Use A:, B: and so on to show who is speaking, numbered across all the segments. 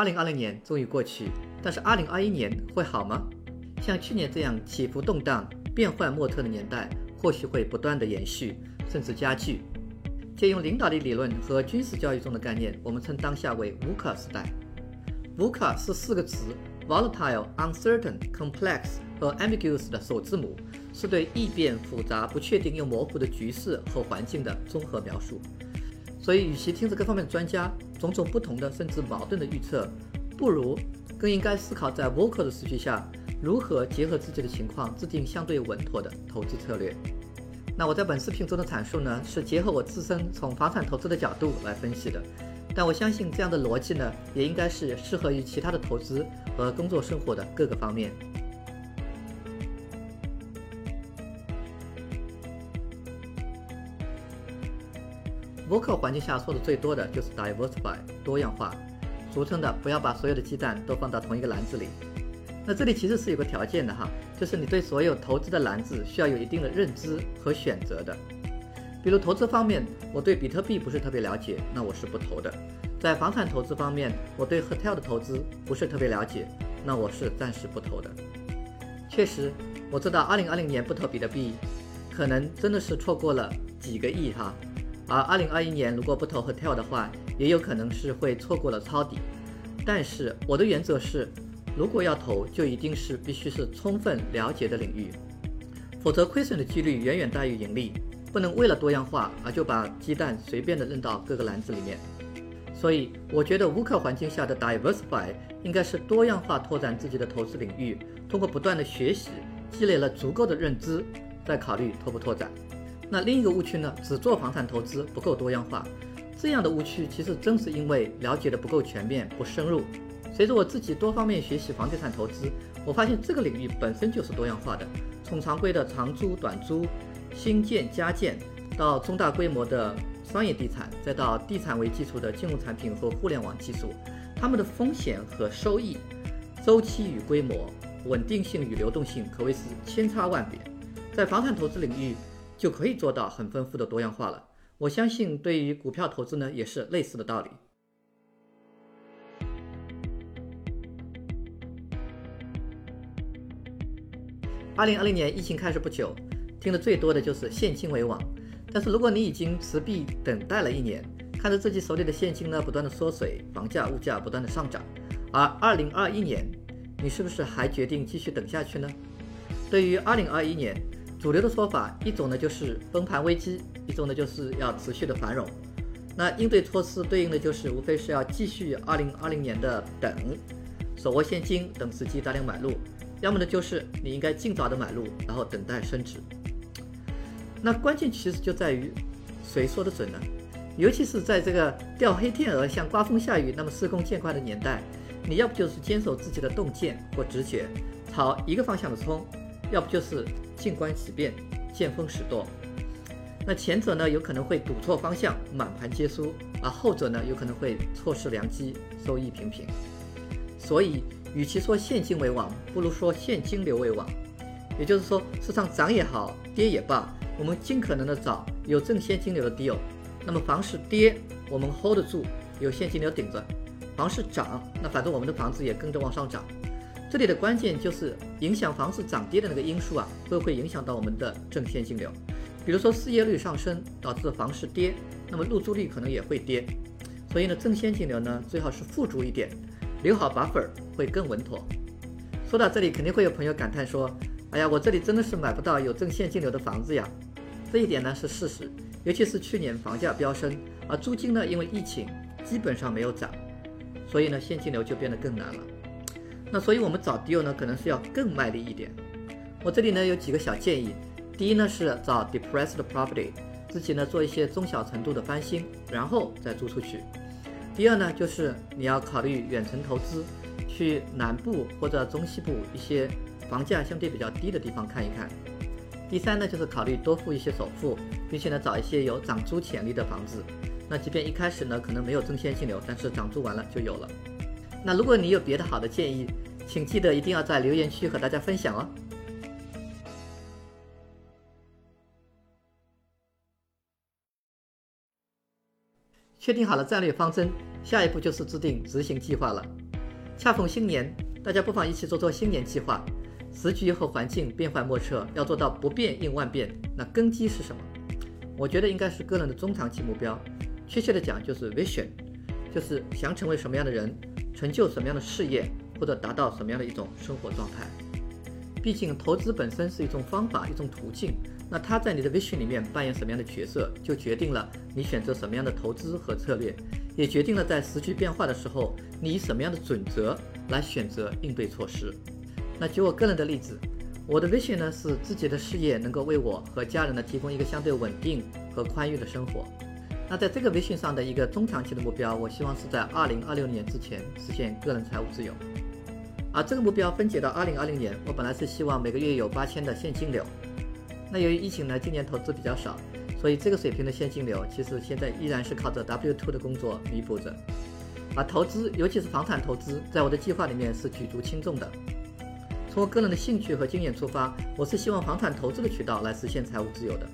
A: 2020年终于过去，但是2021年会好吗？像去年这样起伏动荡、变幻莫测的年代，或许会不断的延续，甚至加剧。借用领导力理论和军事教育中的概念，我们称当下为 VUCA 时代。VUCA 是四个词：volatile、uncertain、complex 和 ambiguous 的首字母，是对易变、复杂、不确定又模糊的局势和环境的综合描述。所以，与其听着各方面专家种种不同的甚至矛盾的预测，不如更应该思考在 VUCA 的时序下，如何结合自己的情况制定相对稳妥的投资策略。那我在本视频中的阐述呢，是结合我自身从房产投资的角度来分析的，但我相信这样的逻辑呢，也应该是适合于其他的投资和工作生活的各个方面。博客环境下说的最多的就是 diversify 多样化，俗称的不要把所有的鸡蛋都放到同一个篮子里。那这里其实是有个条件的哈，就是你对所有投资的篮子需要有一定的认知和选择的。比如投资方面，我对比特币不是特别了解，那我是不投的；在房产投资方面，我对 hotel 的投资不是特别了解，那我是暂时不投的。确实，我知道2020年不投比特币，可能真的是错过了几个亿哈。而2021年如果不投 hotel 的话，也有可能是会错过了抄底。但是我的原则是。如果要投，就一定是必须是充分了解的领域，否则亏损的几率远远大于盈利。不能为了多样化而就把鸡蛋随便的扔到各个篮子里面。所以，我觉得无可环境下的 diversify 应该是多样化拓展自己的投资领域，通过不断的学习，积累了足够的认知，再考虑拓不拓展。那另一个误区呢？只做房产投资不够多样化。这样的误区其实正是因为了解的不够全面、不深入。随着我自己多方面学习房地产投资，我发现这个领域本身就是多样化的。从常规的长租、短租、新建、加建，到中大规模的商业地产，再到地产为基础的金融产品和互联网技术，它们的风险和收益、周期与规模、稳定性与流动性可谓是千差万别。在房产投资领域就可以做到很丰富的多样化了。我相信对于股票投资呢，也是类似的道理。二零二零年疫情开始不久，听的最多的就是现金为王。但是如果你已经持币等待了一年，看着自己手里的现金呢不断的缩水，房价物价不断的上涨，而二零二一年，你是不是还决定继续等下去呢？对于二零二一年，主流的说法一种呢就是崩盘危机，一种呢就是要持续的繁荣。那应对措施对应的就是无非是要继续二零二零年的等，手握现金等时机大量买入。要么呢，就是你应该尽早的买入，然后等待升值。那关键其实就在于谁说的准呢？尤其是在这个钓黑天鹅、像刮风下雨那么司空见惯的年代，你要不就是坚守自己的洞见或直觉，朝一个方向的冲；要不就是静观其变，见风使舵。那前者呢，有可能会赌错方向，满盘皆输；而后者呢，有可能会错失良机，收益平平。所以。与其说现金为王，不如说现金流为王。也就是说，市场涨也好，跌也罢，我们尽可能的找有正现金流的 deal。那么房市跌，我们 hold 得住，有现金流顶着；房市涨，那反正我们的房子也跟着往上涨。这里的关键就是影响房子涨跌的那个因素啊，会不会影响到我们的正现金流？比如说失业率上升导致房市跌，那么入住率可能也会跌。所以呢，正现金流呢，最好是富足一点。留好 buffer 会更稳妥。说到这里，肯定会有朋友感叹说：“哎呀，我这里真的是买不到有正现金流的房子呀。”这一点呢是事实，尤其是去年房价飙升，而租金呢因为疫情基本上没有涨，所以呢现金流就变得更难了。那所以我们找 deal 呢可能是要更卖力一点。我这里呢有几个小建议：第一呢是找 depressed property，自己呢做一些中小程度的翻新，然后再租出去。第二呢，就是你要考虑远程投资，去南部或者中西部一些房价相对比较低的地方看一看。第三呢，就是考虑多付一些首付，并且呢找一些有涨租潜力的房子。那即便一开始呢可能没有正现金流，但是涨租完了就有了。那如果你有别的好的建议，请记得一定要在留言区和大家分享哦。确定好了战略方针，下一步就是制定执行计划了。恰逢新年，大家不妨一起做做新年计划。时局和环境变幻莫测，要做到不变应万变，那根基是什么？我觉得应该是个人的中长期目标，确切的讲就是 vision，就是想成为什么样的人，成就什么样的事业，或者达到什么样的一种生活状态。毕竟投资本身是一种方法，一种途径，那它在你的 vision 里面扮演什么样的角色，就决定了你选择什么样的投资和策略，也决定了在时局变化的时候，你以什么样的准则来选择应对措施。那举我个人的例子，我的 vision 呢是自己的事业能够为我和家人呢提供一个相对稳定和宽裕的生活。那在这个微信上的一个中长期的目标，我希望是在二零二六年之前实现个人财务自由。而这个目标分解到二零二零年，我本来是希望每个月有八千的现金流。那由于疫情呢，今年投资比较少，所以这个水平的现金流其实现在依然是靠着 W two 的工作弥补着。而投资，尤其是房产投资，在我的计划里面是举足轻重的。从我个人的兴趣和经验出发，我是希望房产投资的渠道来实现财务自由的。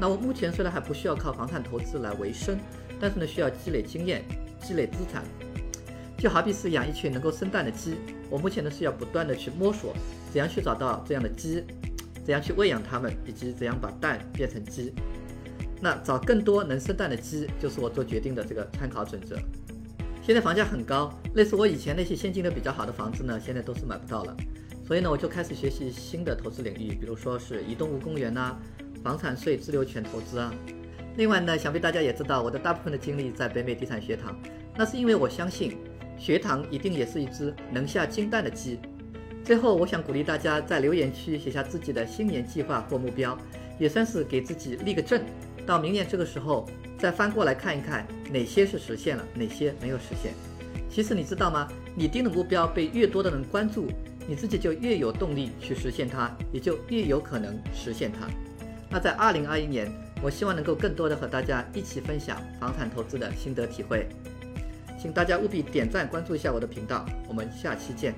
A: 那我目前虽然还不需要靠房产投资来维生，但是呢，需要积累经验、积累资产。就好比是养一群能够生蛋的鸡，我目前呢是要不断的去摸索，怎样去找到这样的鸡，怎样去喂养它们，以及怎样把蛋变成鸡。那找更多能生蛋的鸡，就是我做决定的这个参考准则。现在房价很高，类似我以前那些现金流比较好的房子呢，现在都是买不到了。所以呢，我就开始学习新的投资领域，比如说是移动物公园呐，房产税自留权投资啊。另外呢，想必大家也知道，我的大部分的精力在北美地产学堂，那是因为我相信学堂一定也是一只能下金蛋的鸡。最后，我想鼓励大家在留言区写下自己的新年计划或目标，也算是给自己立个证，到明年这个时候再翻过来看一看哪些是实现了，哪些没有实现。其实你知道吗？你定的目标被越多的人关注。你自己就越有动力去实现它，也就越有可能实现它。那在二零二一年，我希望能够更多的和大家一起分享房产投资的心得体会，请大家务必点赞关注一下我的频道，我们下期见。